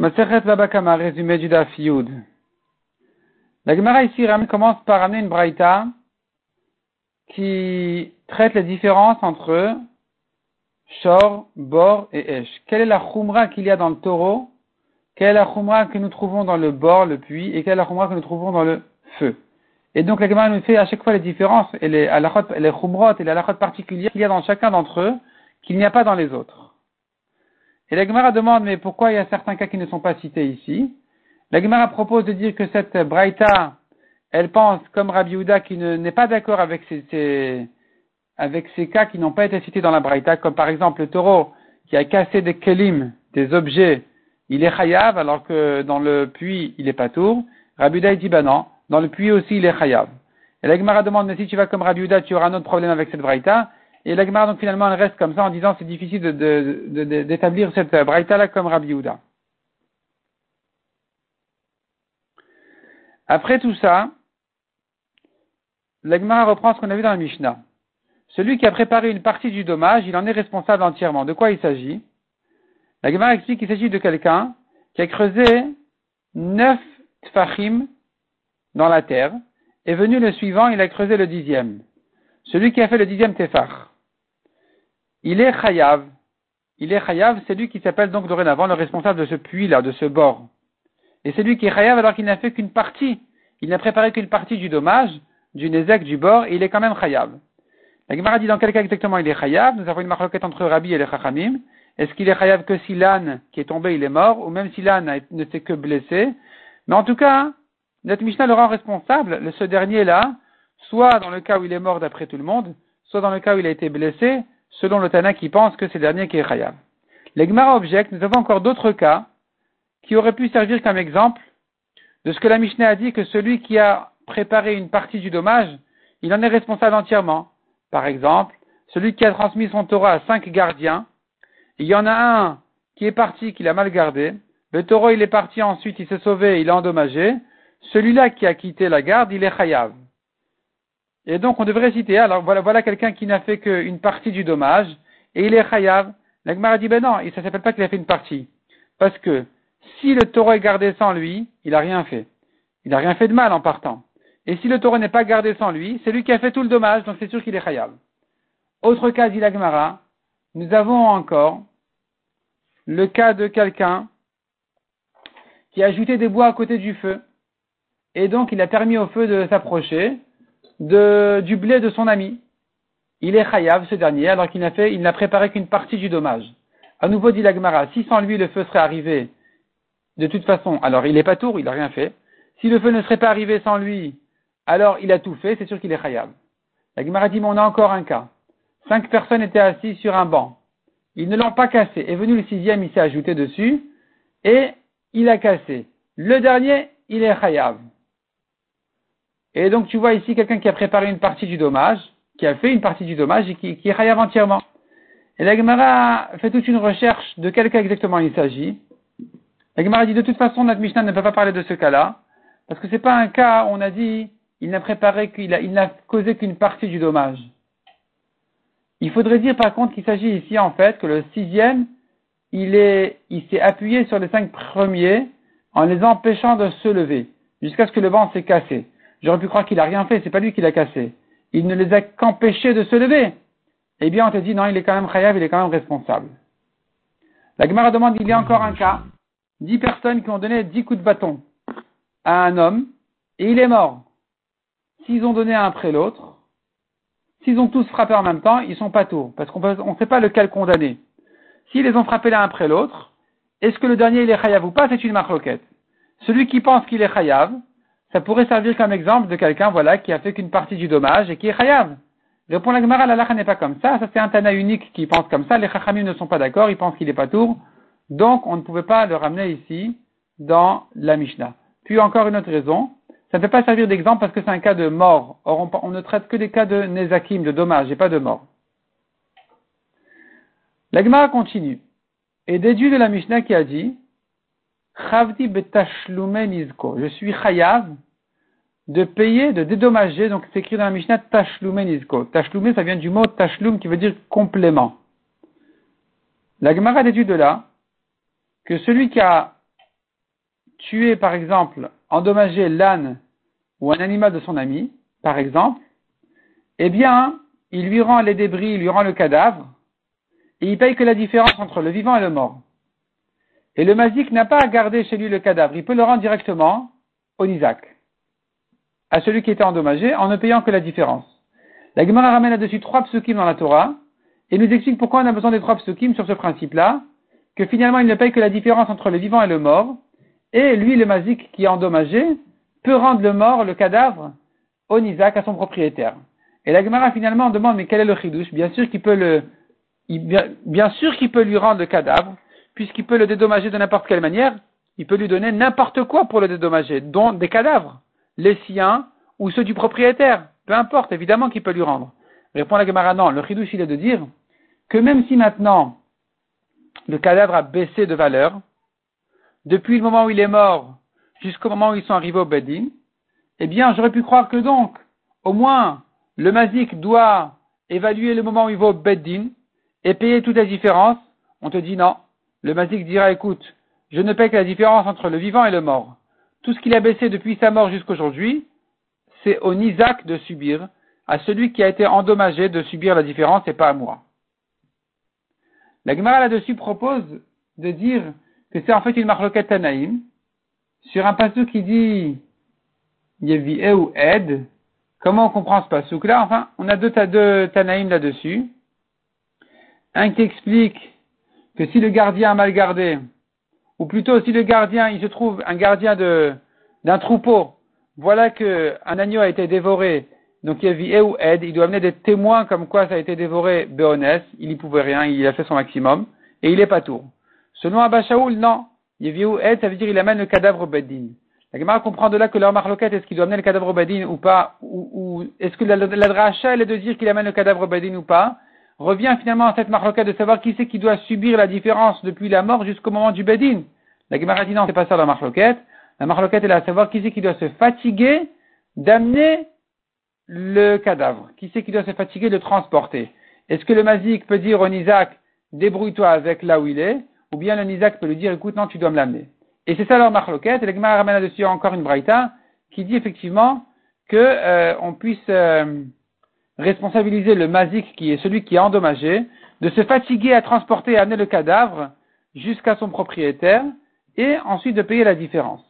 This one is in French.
Masechet Babakama, résumé du Daf Yud. La Gemara ici commence par amener une braïta qui traite les différences entre Shor, Bor et Esh. Quelle est la Khumra qu'il y a dans le taureau? Quelle est la Khumra que nous trouvons dans le bord, le puits? Et quelle est la Khumra que nous trouvons dans le feu? Et donc la Gemara nous fait à chaque fois les différences et les, les et les halachot particulières qu'il y a dans chacun d'entre eux qu'il n'y a pas dans les autres. Et la Gemara demande, mais pourquoi il y a certains cas qui ne sont pas cités ici? La Gemara propose de dire que cette Braïta, elle pense, comme Rabbi Houda, qui n'est pas d'accord avec ces, cas qui n'ont pas été cités dans la Braïta, comme par exemple le taureau qui a cassé des kelim, des objets, il est chayav, alors que dans le puits, il est pas tour. Rabbi Houda, dit, ben non, dans le puits aussi, il est chayav. Et la Gemara demande, mais si tu vas comme Rabbi Houda, tu auras un autre problème avec cette Braïta. Et la Gemara, donc finalement, elle reste comme ça en disant c'est difficile d'établir de, de, cette braïta-là comme Rabbi Yehuda. Après tout ça, la Gemara reprend ce qu'on a vu dans la Mishnah. Celui qui a préparé une partie du dommage, il en est responsable entièrement. De quoi il s'agit? La Gemara explique qu'il s'agit de quelqu'un qui a creusé neuf tfachim dans la terre, et venu le suivant, il a creusé le dixième. Celui qui a fait le dixième tefach, il est chayav. Il est chayav, c'est lui qui s'appelle donc dorénavant le responsable de ce puits-là, de ce bord. Et c'est lui qui est chayav alors qu'il n'a fait qu'une partie. Il n'a préparé qu'une partie du dommage, du nezek, du bord, et il est quand même chayav. La Gemara dit dans quel cas exactement il est chayav? Nous avons une marloquette entre Rabbi et les chachamim. Est-ce qu'il est chayav que si l'âne qui est tombé, il est mort, ou même si l'âne ne s'est que blessé? Mais en tout cas, notre Mishnah le rend responsable, ce dernier-là, soit dans le cas où il est mort d'après tout le monde, soit dans le cas où il a été blessé, selon le Tana qui pense que c'est dernier qui est Chayav. L'Egmara objecte, nous avons encore d'autres cas qui auraient pu servir comme exemple de ce que la Mishnah a dit que celui qui a préparé une partie du dommage, il en est responsable entièrement. Par exemple, celui qui a transmis son Torah à cinq gardiens, il y en a un qui est parti, qu'il a mal gardé, le taureau il est parti ensuite, il s'est sauvé, il a endommagé, celui-là qui a quitté la garde, il est chayav. Et donc on devrait citer, alors voilà, voilà quelqu'un qui n'a fait qu'une partie du dommage, et il est chayav. L'Agmar dit, ben non, ça ne s'appelle pas qu'il a fait une partie. Parce que si le taureau est gardé sans lui, il n'a rien fait. Il n'a rien fait de mal en partant. Et si le taureau n'est pas gardé sans lui, c'est lui qui a fait tout le dommage, donc c'est sûr qu'il est chayav. Autre cas, dit l'Agmara, nous avons encore le cas de quelqu'un qui a ajouté des bois à côté du feu, et donc il a permis au feu de s'approcher, du blé de son ami. Il est chayav, ce dernier, alors qu'il n'a fait, il n'a préparé qu'une partie du dommage. À nouveau, dit l'Agmara, si sans lui le feu serait arrivé, de toute façon, alors il n'est pas tour, il n'a rien fait. Si le feu ne serait pas arrivé sans lui, alors il a tout fait, c'est sûr qu'il est chayav. L'Agmara dit, mais on a encore un cas. Cinq personnes étaient assises sur un banc. Ils ne l'ont pas cassé. Est venu le sixième, il s'est ajouté dessus, et il a cassé. Le dernier, il est chayav. Et donc tu vois ici quelqu'un qui a préparé une partie du dommage, qui a fait une partie du dommage et qui, qui est entièrement. Et la Gemara fait toute une recherche de quel cas exactement il s'agit. La Gemara dit de toute façon notre ne peut pas parler de ce cas-là, parce que c'est pas un cas où on a dit il n'a préparé qu'il a, il n'a causé qu'une partie du dommage. Il faudrait dire par contre qu'il s'agit ici en fait que le sixième, il est, il s'est appuyé sur les cinq premiers en les empêchant de se lever, jusqu'à ce que le banc s'est cassé. J'aurais pu croire qu'il a rien fait, c'est pas lui qui l'a cassé. Il ne les a qu'empêchés de se lever. Eh bien, on te dit, non, il est quand même chayav, il est quand même responsable. La Gemara demande, il y a encore un cas. Dix personnes qui ont donné dix coups de bâton à un homme, et il est mort. S'ils ont donné un après l'autre, s'ils ont tous frappé en même temps, ils sont pas tours, parce qu'on ne sait pas lequel condamner. S'ils les ont frappés l'un après l'autre, est-ce que le dernier il est chayav ou pas, c'est une marloquette. Celui qui pense qu'il est chayav, ça pourrait servir comme exemple de quelqu'un, voilà, qui a fait qu'une partie du dommage et qui est chayav. Répond la Gemara, la n'est pas comme ça. Ça, c'est un Tana unique qui pense comme ça. Les Chachamim ne sont pas d'accord. Ils pensent qu'il n'est pas tour. Donc, on ne pouvait pas le ramener ici dans la Mishnah. Puis, encore une autre raison. Ça ne peut pas servir d'exemple parce que c'est un cas de mort. Or, on, ne traite que des cas de nezakim, de dommage, et pas de mort. La Gemara continue. Et déduit de la Mishnah qui a dit. Je suis chayav de payer, de dédommager. Donc c'est écrit dans la Mishnah tashlume nizko. Ça vient du mot tashlum qui veut dire complément. La Gemara déduit de là que celui qui a tuer, par exemple, endommager l'âne ou un animal de son ami, par exemple, eh bien, il lui rend les débris, il lui rend le cadavre, et il paye que la différence entre le vivant et le mort. Et le mazik n'a pas à garder chez lui le cadavre, il peut le rendre directement au Nizak, à celui qui était endommagé, en ne payant que la différence. La Gemara ramène là-dessus trois psukim dans la Torah, et nous explique pourquoi on a besoin des trois psukim sur ce principe-là, que finalement il ne paye que la différence entre le vivant et le mort, et lui, le mazik qui est endommagé, peut rendre le mort, le cadavre, au Nizak, à son propriétaire. Et la Gemara finalement demande, mais quel est le chidouche? Bien sûr qu'il peut bien, sûr qu'il peut lui rendre le cadavre, puisqu'il peut le dédommager de n'importe quelle manière, il peut lui donner n'importe quoi pour le dédommager, dont des cadavres, les siens ou ceux du propriétaire, peu importe, évidemment qu'il peut lui rendre. Répond la Gemara, non, le chidouche il est de dire que même si maintenant le cadavre a baissé de valeur, depuis le moment où il est mort jusqu'au moment où ils sont arrivés au Bedin, eh bien, j'aurais pu croire que donc, au moins, le mazik doit évaluer le moment où il va au Beddin et payer toute la différence. On te dit non. Le mazik dira, écoute, je ne paye que la différence entre le vivant et le mort. Tout ce qu'il a baissé depuis sa mort jusqu'aujourd'hui, c'est au Nizak de subir, à celui qui a été endommagé de subir la différence et pas à moi. La Gemara là-dessus propose de dire que c'est en fait une marloquette Tanaïm, sur un passage qui dit Yevi'e ou Ed, Comment on comprend ce pasouk là Enfin, on a deux, deux Tanaïm là-dessus. Un qui explique que si le gardien a mal gardé, ou plutôt si le gardien, il se trouve un gardien d'un troupeau, voilà que un agneau a été dévoré, donc il y a ou aide, il doit amener des témoins comme quoi ça a été dévoré béonès, il y pouvait rien, il a fait son maximum, et il est pas tour. Selon Abba Shaoul, non. Yevi ou aide, ça veut dire il amène le cadavre au Beddin. La Gemara comprend de là que leur marloquette, est-ce qu'il doit amener le cadavre au Badin ou pas, ou, est-ce que la, la, dracha, elle est de dire qu'il amène le cadavre au Badin ou pas, revient finalement à cette marloquette de savoir qui c'est qui doit subir la différence depuis la mort jusqu'au moment du Badin. La Gemara dit non, c'est pas ça la marloquette. La marloquette est là à savoir qui c'est qui doit se fatiguer d'amener le cadavre. Qui c'est qui doit se fatiguer de transporter. Est-ce que le mazik peut dire au Nizak, débrouille-toi avec là où il est, ou bien le Nizak peut lui dire, écoute, non, tu dois me l'amener. Et c'est ça leur marloquette. Et l'Egma ramène là-dessus encore une braïta qui dit effectivement que euh, on puisse euh, responsabiliser le mazik qui est celui qui est endommagé de se fatiguer à transporter et amener le cadavre jusqu'à son propriétaire et ensuite de payer la différence.